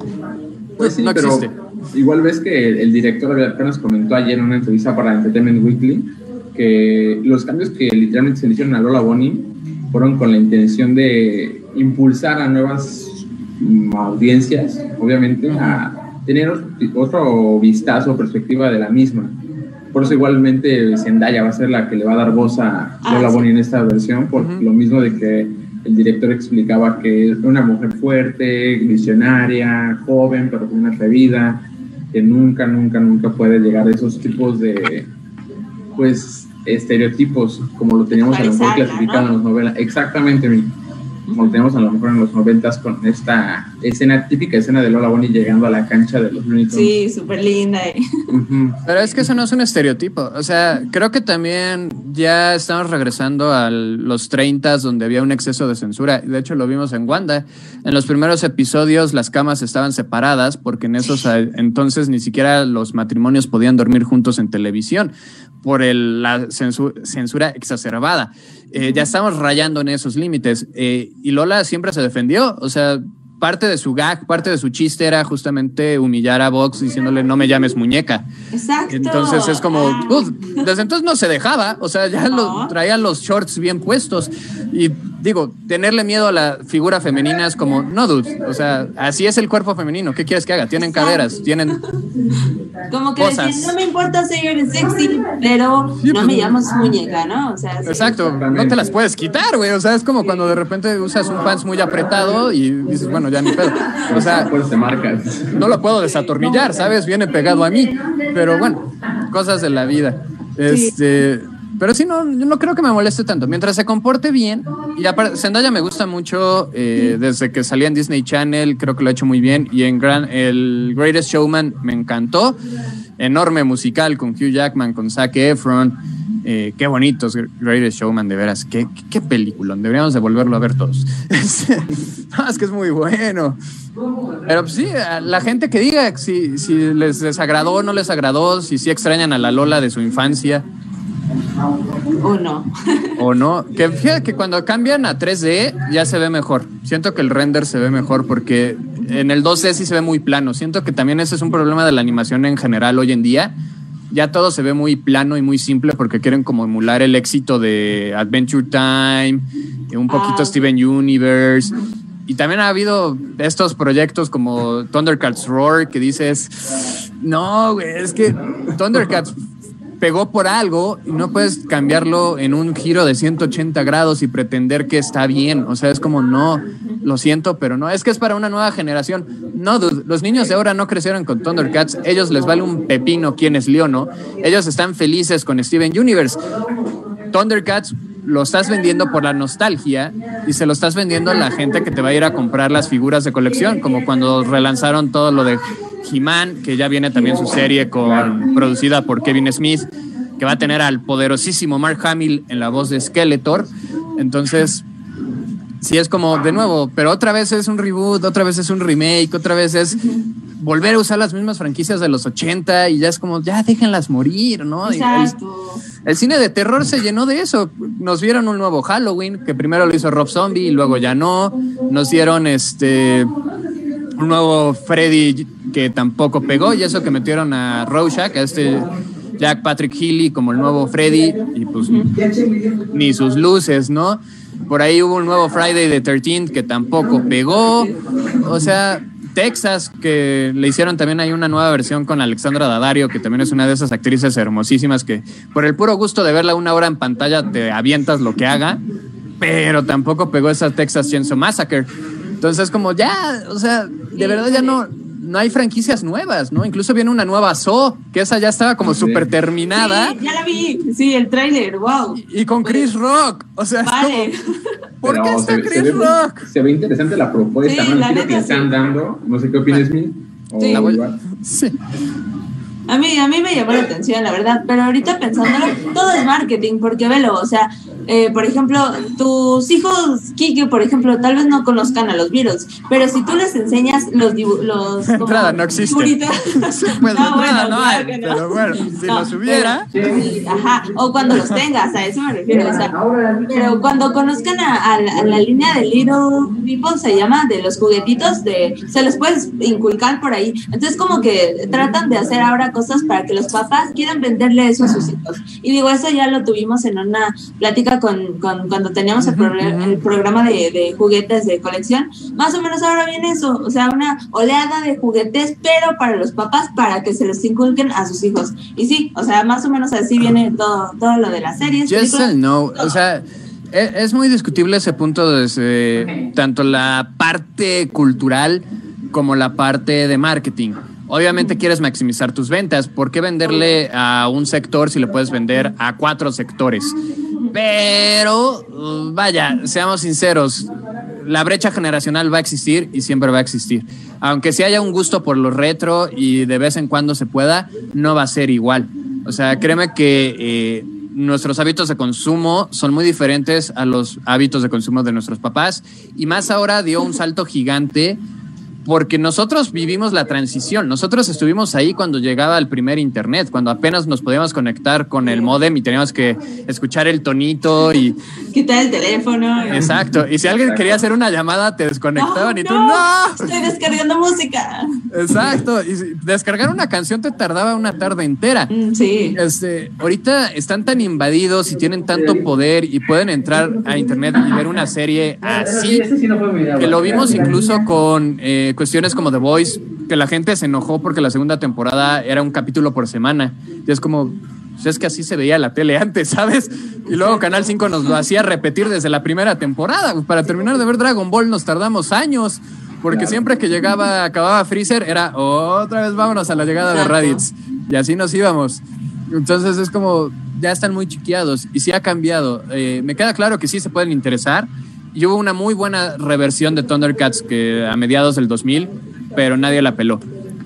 pues no existe. Igual ves que el director apenas comentó ayer en una entrevista para Entertainment Weekly que los cambios que literalmente se le hicieron a Lola Bonnie fueron con la intención de impulsar a nuevas mm, audiencias, obviamente, a tener otro vistazo perspectiva de la misma. Por eso igualmente Zendaya va a ser la que le va a dar voz a ah, Lola Bonnie en esta versión, por lo mismo de que el director explicaba que es una mujer fuerte, visionaria, joven, pero con una atrevida, que nunca, nunca, nunca puede llegar a esos tipos de, pues, estereotipos como lo teníamos a lo mejor clasificado en las novelas. Exactamente, mi como tenemos a lo mejor en los noventas con esta escena, típica escena de Lola Bonnie llegando a la cancha de los Looney Sí, súper linda. Pero es que eso no es un estereotipo. O sea, creo que también ya estamos regresando a los 30 donde había un exceso de censura. De hecho, lo vimos en Wanda. En los primeros episodios las camas estaban separadas porque en esos entonces ni siquiera los matrimonios podían dormir juntos en televisión por el, la censura exacerbada. Eh, ya estamos rayando en esos límites. Eh, y Lola siempre se defendió, o sea, parte de su gag, parte de su chiste era justamente humillar a Vox diciéndole no me llames muñeca. Exacto. Entonces es como, desde entonces no se dejaba, o sea, ya lo, traía los shorts bien puestos. Y digo, tenerle miedo a la figura femenina es como, no, dude, o sea, así es el cuerpo femenino, ¿qué quieres que haga? Tienen caderas, tienen Como que no me importa ser sexy, pero no me pues, llamas muñeca, ¿no? O sea, Exacto, no te las puedes quitar, güey, o sea, es como cuando de repente usas un pants muy apretado y dices, bueno, ya ni pedo. O sea, no lo puedo desatornillar, ¿sabes? Viene pegado a mí, pero bueno, cosas de la vida. Este... Pero sí, no, yo no creo que me moleste tanto. Mientras se comporte bien, y aparte, Zendaya me gusta mucho eh, desde que salía en Disney Channel, creo que lo ha hecho muy bien. Y en gran, el Greatest Showman me encantó. Enorme musical con Hugh Jackman, con Zac Efron. Eh, qué bonitos Greatest Showman, de veras. Qué, qué película. Deberíamos de volverlo a ver todos. es que es muy bueno. Pero pues, sí, la gente que diga si, si les desagradó o no les agradó, si sí extrañan a la Lola de su infancia. O no. o no. Que fíjate que cuando cambian a 3D ya se ve mejor. Siento que el render se ve mejor porque en el 2D sí se ve muy plano. Siento que también ese es un problema de la animación en general hoy en día. Ya todo se ve muy plano y muy simple porque quieren como emular el éxito de Adventure Time, un poquito ah. Steven Universe. Y también ha habido estos proyectos como Thundercats Roar que dices, no, güey, es que Thundercats pegó por algo y no puedes cambiarlo en un giro de 180 grados y pretender que está bien. O sea, es como no, lo siento, pero no, es que es para una nueva generación. No, los niños de ahora no crecieron con Thundercats, ellos les vale un pepino quién es Leono, ellos están felices con Steven Universe. Thundercats lo estás vendiendo por la nostalgia y se lo estás vendiendo a la gente que te va a ir a comprar las figuras de colección, como cuando relanzaron todo lo de He-Man, que ya viene también su serie con, producida por Kevin Smith, que va a tener al poderosísimo Mark Hamill en la voz de Skeletor. Entonces, sí es como, de nuevo, pero otra vez es un reboot, otra vez es un remake, otra vez es volver a usar las mismas franquicias de los 80 y ya es como, ya déjenlas morir, ¿no? Exacto. El, cine de terror se llenó de eso. Nos vieron un nuevo Halloween, que primero lo hizo Rob Zombie y luego ya no. Nos dieron este un nuevo Freddy que tampoco pegó y eso que metieron a Rorschach, a este Jack Patrick Healy como el nuevo Freddy y pues ni sus luces, ¿no? Por ahí hubo un nuevo Friday the 13 que tampoco pegó. O sea, Texas, que le hicieron también hay una nueva versión con Alexandra Daddario, que también es una de esas actrices hermosísimas que por el puro gusto de verla una hora en pantalla te avientas lo que haga, pero tampoco pegó esa Texas Chainsaw Massacre. Entonces, como ya, o sea, de verdad ya no, no hay franquicias nuevas, ¿no? Incluso viene una nueva So, que esa ya estaba como súper terminada. Sí, ya la vi, sí, el tráiler, wow. Y, con Chris Rock, o sea, vale. ¿por qué está Chris Rock? se ve interesante la propuesta, Sí, ¿no? la giro que neta, están sí. dando, no sé qué opinas, Mi. O Sí. La voy- igual. Sí. A mí, a mí me llamó la atención, la verdad, pero ahorita pensándolo, todo es marketing, porque velo, o sea, eh, por ejemplo, tus hijos, Kike, por ejemplo, tal vez no conozcan a los virus, pero si tú les enseñas los los entrada, no existe. Sí, pues, de entrada no hay, que pero bueno, si los hubiera. pero- sí, ajá, o cuando los tengas, a eso me refiero, o sea, pero cuando conozcan a, a la, a la línea de Little People, se llama, de los juguetitos, de se los puedes inculcar por ahí. Entonces, como que tratan de hacer ahora cosas para que los papás quieran venderle eso a sus hijos. Y digo, eso ya lo tuvimos en una plática con, con- cuando teníamos el, progr- el programa de, de juguetes de colección. Más o menos ahora viene eso, o sea, una oleada de juguetes, pero para los papás, para que se los inculquen a sus hijos. Y sí, o sea, más o menos así viene todo, todo lo de las series. Yes no. O sea, e- es muy discutible ese punto desde tanto la parte cultural como la parte de marketing. Obviamente quieres maximizar tus ventas. ¿Por qué venderle a un sector si le puedes vender a cuatro sectores? Pero, vaya, seamos sinceros, la brecha generacional va a existir y siempre va a existir. Aunque si haya un gusto por lo retro y de vez en cuando se pueda, no va a ser igual. O sea, créeme que eh, nuestros hábitos de consumo son muy diferentes a los hábitos de consumo de nuestros papás y más ahora dio un salto gigante porque nosotros vivimos la transición, nosotros estuvimos ahí cuando llegaba el primer internet, cuando apenas nos podíamos conectar con el modem y teníamos que escuchar el tonito y Quitar el teléfono. y- exacto, y si alguien quería hacer una llamada te desconectaban y tú no, no. Estoy descargando música. Exacto, y si- descargar una canción te tardaba una tarde entera. Mm, Sí. Este, ahorita están tan invadidos y tienen tanto poder y pueden entrar a internet y ver una serie así que lo vimos incluso con eh, cuestiones como The Voice, que la gente se enojó porque la segunda temporada era un capítulo por semana. Y es como, pues es que así se veía la tele antes, ¿sabes? Y luego Canal 5 nos lo hacía repetir desde la primera temporada. Para terminar de ver Dragon Ball nos tardamos años. Porque siempre que llegaba, acababa Freezer, era otra vez vámonos a la llegada de Exacto. Raditz. Y así nos íbamos. Entonces es como, ya están muy chiqueados y sí ha cambiado. Eh, me queda claro que sí se pueden interesar. Y hubo una muy buena reversión de Thundercats que a mediados del 2000, pero nadie la peló.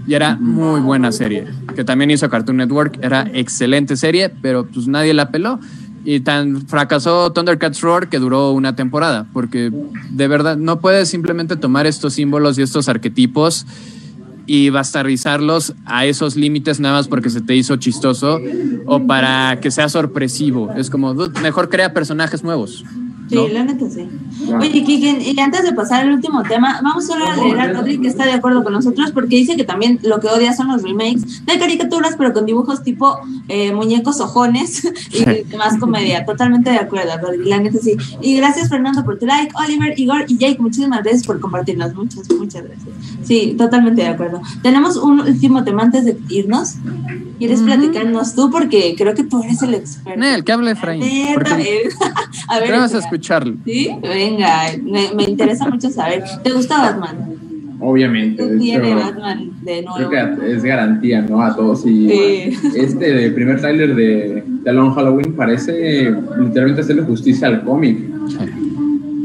Y era muy buena serie, que también hizo Cartoon Network. Era excelente serie, pero pues nadie la peló. Y tan fracasó Thundercats Roar que duró una temporada, porque de verdad no puedes simplemente tomar estos símbolos y estos arquetipos y bastardizarlos a esos límites nada más porque se te hizo chistoso o para que sea sorpresivo. Es como, mejor crea personajes nuevos. Sí, ¿no? la neta sí. Oye, Kike, y antes de pasar al último tema, vamos solo a leer a Rodri que está de acuerdo con nosotros porque dice que también lo que odia son los remakes de caricaturas, pero con dibujos tipo eh, muñecos ojones y más comedia. Totalmente de acuerdo, Rodri, la neta sí. Y gracias, Fernando, por tu like. Oliver, Igor y Jake, muchísimas gracias por compartirnos. Muchas, muchas gracias. Sí, totalmente de acuerdo. ¿Tenemos un último tema antes de irnos? ¿Quieres platicarnos tú? Porque creo que tú eres el experto. el que hable Efraín. A ver, a escucharlo. Sí, venga, me, me interesa mucho saber. ¿Te gusta Batman? Obviamente. Tiene Batman de nuevo. Creo que es garantía, ¿no? A todos. Y este primer tráiler de, de Long Halloween parece literalmente hacerle justicia al cómic.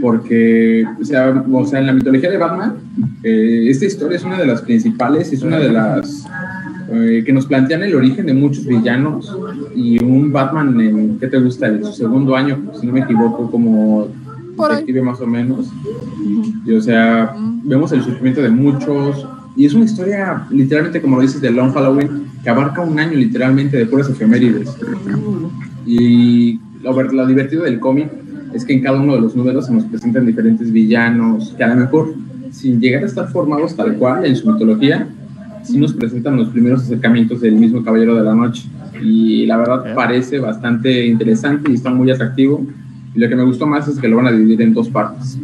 Porque, o sea, o sea, en la mitología de Batman, eh, esta historia es una de las principales, es una de las eh, que nos plantean el origen de muchos villanos y un Batman en, ¿qué te gusta? En su segundo año, si no me equivoco, como detective más o menos. Y o sea, vemos el sufrimiento de muchos. Y es una historia, literalmente, como lo dices, de Long Halloween, que abarca un año literalmente de puras efemérides. Y lo, lo divertido del cómic es que en cada uno de los números se nos presentan diferentes villanos, que a lo mejor, sin llegar a estar formados tal cual en su mitología, sí nos presentan los primeros acercamientos del mismo Caballero de la Noche. Y la verdad parece bastante interesante y está muy atractivo. Y lo que me gustó más es que lo van a dividir en dos partes.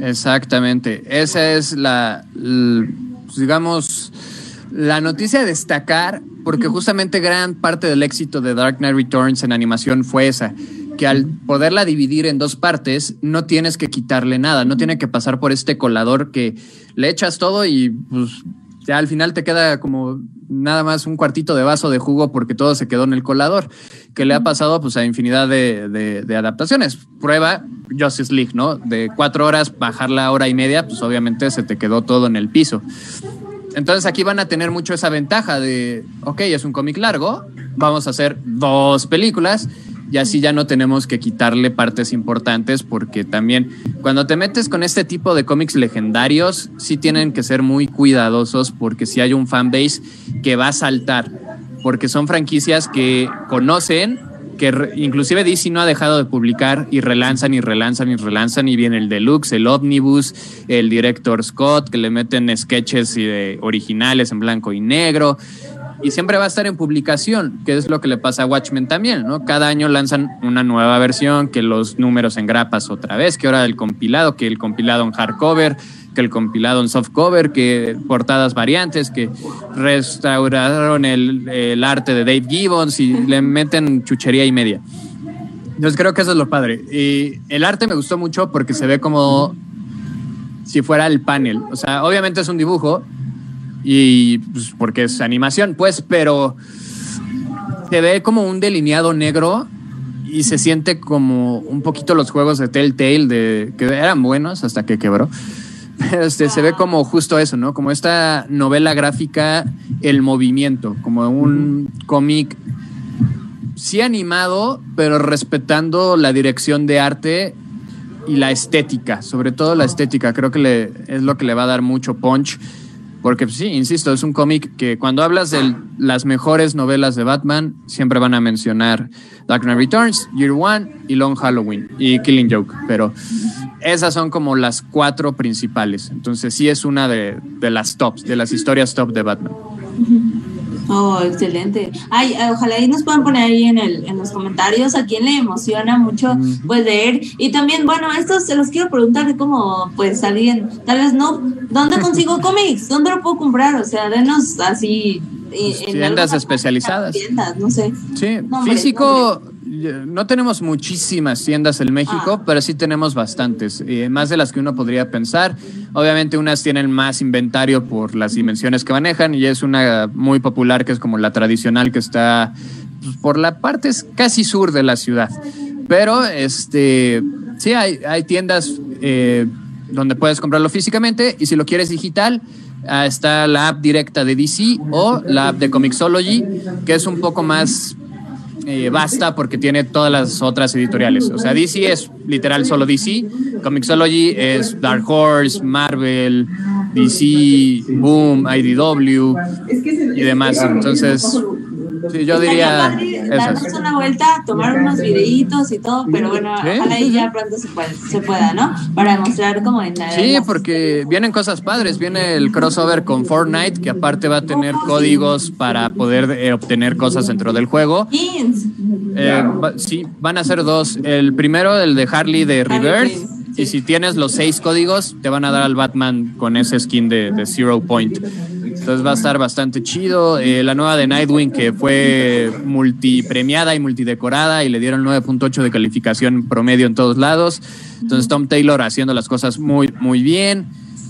Exactamente. Esa es la, pues, digamos, la noticia a destacar, porque justamente gran parte del éxito de Dark Knight Returns en animación fue esa, que al poderla dividir en dos partes, no tienes que quitarle nada, no tiene que pasar por este colador que le echas todo y pues ya al final te queda como nada más un cuartito de vaso de jugo porque todo se quedó en el colador, que le ha pasado pues a infinidad de, adaptaciones. Prueba Justice League, ¿no? De cuatro horas, bajar la hora y media, pues obviamente se te quedó todo en el piso. Entonces aquí van a tener mucho esa ventaja de, ok, es un cómic largo, vamos a hacer dos películas y así ya no tenemos que quitarle partes importantes porque también cuando te metes con este tipo de cómics legendarios sí tienen que ser muy cuidadosos porque si hay un fanbase que va a saltar porque son franquicias que conocen que inclusive DC no ha dejado de publicar y relanzan y relanzan y relanzan y viene el deluxe, el omnibus, el director Scott que le meten sketches originales en blanco y negro y siempre va a estar en publicación, que es lo que le pasa a Watchmen también, ¿no? Cada año lanzan una nueva versión, que los números en grapas otra vez, que ahora el compilado, que el compilado en hardcover, que el compilado en softcover, que portadas variantes, que restauraron el, arte de Dave Gibbons y le meten chuchería y media. Entonces creo que eso es lo padre. Y el arte me gustó mucho porque se ve como si fuera el panel. O sea, obviamente es un dibujo, y pues, porque es animación, pues, pero se ve como un delineado negro y se siente como un poquito los juegos de Telltale de que eran buenos hasta que quebró. Este, se ve como justo eso, ¿no? Como esta novela gráfica, el movimiento, como un cómic sí animado, pero respetando la dirección de arte y la estética, sobre todo la estética, creo que le, es lo que le va a dar mucho punch porque sí, insisto, es un cómic que cuando hablas de las mejores novelas de Batman, siempre van a mencionar Dark Knight Returns, Year One y Long Halloween y Killing Joke. Pero esas son como las cuatro principales. Entonces sí es una de, de las tops, de las historias top de Batman. Oh, excelente. Ay, eh, ojalá y nos puedan poner ahí en, el, en los comentarios a quién le emociona mucho pues leer. Y también, bueno, esto se los quiero preguntar de cómo pues alguien, tal vez no, ¿dónde consigo cómics? ¿Dónde lo puedo comprar? O sea, denos así pues, en tiendas especializadas. Tiendas, no sé. Sí, físico no tenemos muchísimas tiendas en México, ah. pero sí tenemos bastantes, eh, más de las que uno podría pensar. Obviamente unas tienen más inventario por las dimensiones que manejan y es una muy popular que es como la tradicional que está pues, por la parte casi sur de la ciudad. Pero este, sí hay, hay tiendas eh, donde puedes comprarlo físicamente y si lo quieres digital, ah, está la app directa de DC o la app de Comixology, que es un poco más eh, basta porque tiene todas las otras editoriales. O sea, DC es literal solo DC, Comixology es Dark Horse, Marvel, DC, Boom, IDW y demás. Entonces, Sí, yo diría. darnos una vuelta, tomar unos videitos y todo, pero bueno, ojalá y ya pronto se, se pueda, ¿no? Para mostrar como en Sí, porque vienen cosas padres. Viene el crossover con Fortnite, que aparte va a tener oh, códigos para poder eh, obtener cosas dentro del juego. Eh, sí, van a ser dos. El primero, el de Harley de Reverse. Y si tienes los seis códigos, te van a dar al Batman con ese skin de, de Zero Point. Entonces va a estar bastante chido. Eh, la nueva de Nightwing que fue multipremiada y multidecorada y le dieron 9.8 de calificación promedio en todos lados. Entonces Tom Taylor haciendo las cosas muy, muy bien.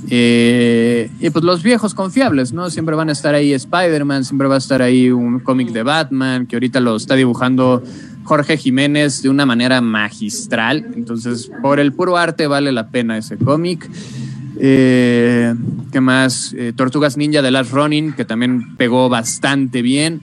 Eh, y pues los viejos confiables, ¿no? Siempre van a estar ahí Spider-Man, siempre va a estar ahí un cómic de Batman, que ahorita lo está dibujando Jorge Jiménez de una manera magistral. Entonces, por el puro arte vale la pena ese cómic. Eh, ¿Qué más? Eh, Tortugas Ninja de Last Running, que también pegó bastante bien.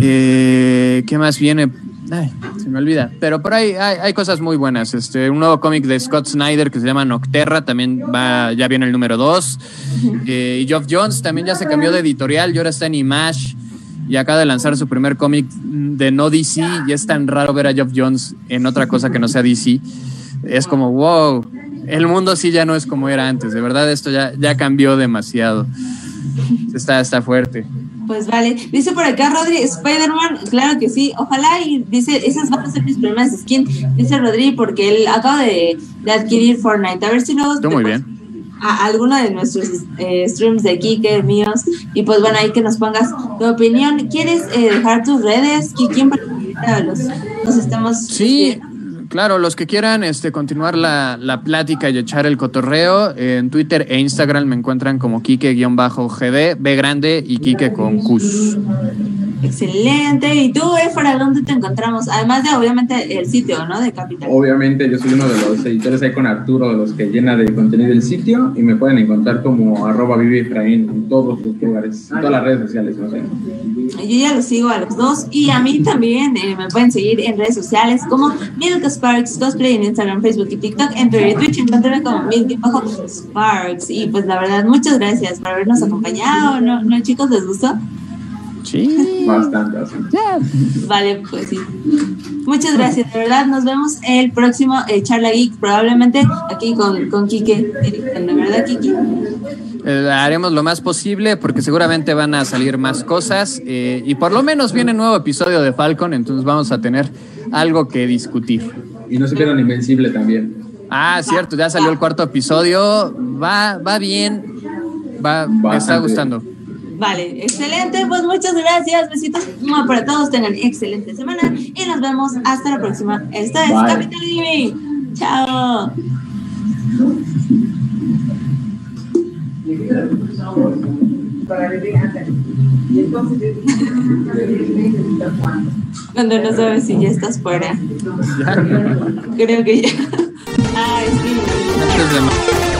Eh, ¿Qué más viene? Ay, se me olvida. Pero por ahí hay, cosas muy buenas. Este, un nuevo cómic de Scott Snyder que se llama Nocterra, también va, ya viene el número 2. y Geoff Jones también ya se cambió de editorial y ahora está en Image y acaba de lanzar su primer cómic de no DC y es tan raro ver a Geoff Jones en otra cosa que no sea DC. Es como, wow, el mundo sí ya no es como era antes, de verdad esto ya, ya cambió demasiado. Está, está fuerte. Pues vale, dice por acá Rodri, Spider-Man, claro que sí, ojalá y dice, esas van a ser mis primeras skins, dice Rodri, porque él acaba de, adquirir Fortnite, a ver si luego... Tú muy bien a alguno de nuestros eh, streams de Kike, míos, y pues bueno, ahí que nos pongas tu opinión. ¿Quieres eh, dejar tus redes? ¿Quién para los, nos estamos... Sí. Claro, los que quieran este, continuar la, la plática y echar el cotorreo, en Twitter e Instagram me encuentran como Kike-GD, B grande y Kike con Cus. Excelente. ¿Y tú, Efra, dónde te encontramos? Además de, obviamente, el sitio, ¿no? De Capital. Obviamente, yo soy uno de los editores ahí con Arturo, de los que llena de contenido el sitio y me pueden encontrar como arroba en todos los lugares, en todas las redes sociales, no sé. Yo ya los sigo a los dos y a mí también eh, me pueden seguir en redes sociales como Milk Sparks Cosplay en Instagram, Facebook y TikTok. En Twitch encuentran como Milk Sparks. Y pues la verdad, muchas gracias por habernos acompañado. ¿No, no chicos? ¿Les gustó? Sí. Bastante, Vale, pues sí. Muchas gracias, de verdad. Nos vemos el próximo eh, Charla Geek, probablemente aquí con, con Kike. ¿De verdad, Kike? Eh, haremos lo más posible porque seguramente van a salir más cosas eh, y por lo menos viene un nuevo episodio de Falcon, entonces vamos a tener algo que discutir. Y no se pierdan Invencible también. Ah, cierto, ya salió el cuarto episodio, va, va bien, va, me está gustando. Vale, excelente. Pues muchas gracias. Besitos para todos. Tengan excelente semana y nos vemos hasta la próxima. Esta es Capital Gaming. Chao. Cuando no sabes si ya estás fuera. Creo que ya. Ay, sí.